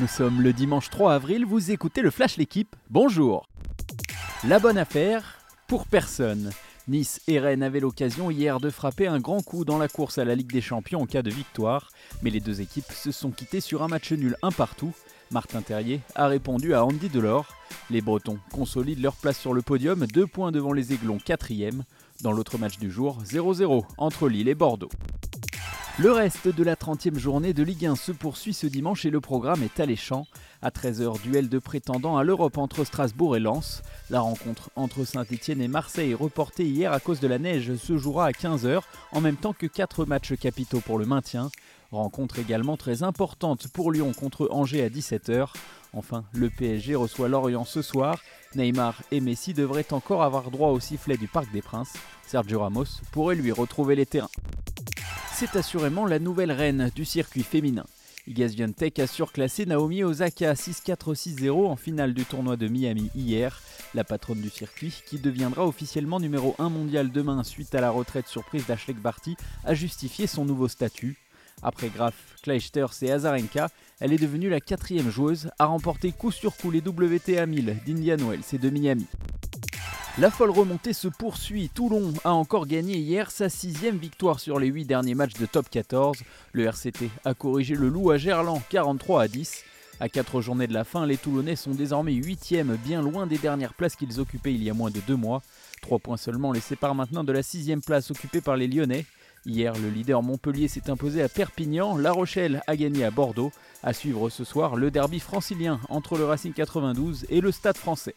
Nous sommes le dimanche 3 avril, vous écoutez le Flash L'équipe, bonjour La bonne affaire pour personne. Nice et Rennes avaient l'occasion hier de frapper un grand coup dans la course à la Ligue des Champions en cas de victoire, mais les deux équipes se sont quittées sur un match nul un partout. Martin Terrier a répondu à Andy Delors. Les Bretons consolident leur place sur le podium, deux points devant les Aiglons, quatrième. Dans l'autre match du jour, 0-0 entre Lille et Bordeaux. Le reste de la 30e journée de Ligue 1 se poursuit ce dimanche et le programme est alléchant. À 13h, duel de prétendants à l'Europe entre Strasbourg et Lens. La rencontre entre Saint-Etienne et Marseille, reportée hier à cause de la neige, se jouera à 15h, en même temps que 4 matchs capitaux pour le maintien. Rencontre également très importante pour Lyon contre Angers à 17h. Enfin, le PSG reçoit Lorient ce soir. Neymar et Messi devraient encore avoir droit au sifflet du Parc des Princes. Sergio Ramos pourrait lui retrouver les terrains c'est assurément la nouvelle reine du circuit féminin. Igaz a surclassé Naomi Osaka 6-4-6-0 en finale du tournoi de Miami hier. La patronne du circuit, qui deviendra officiellement numéro 1 mondial demain suite à la retraite surprise d'Ashley Barty, a justifié son nouveau statut. Après Graf, Kleisters et Azarenka, elle est devenue la quatrième joueuse à remporter coup sur coup les WTA 1000 d'Indian Wells et de Miami. La folle remontée se poursuit. Toulon a encore gagné hier sa sixième victoire sur les huit derniers matchs de top 14. Le RCT a corrigé le loup à Gerland 43 à 10. À quatre journées de la fin, les Toulonnais sont désormais huitièmes, bien loin des dernières places qu'ils occupaient il y a moins de deux mois. Trois points seulement les séparent maintenant de la sixième place occupée par les Lyonnais. Hier, le leader Montpellier s'est imposé à Perpignan, La Rochelle a gagné à Bordeaux. À suivre ce soir, le derby francilien entre le Racing 92 et le Stade français.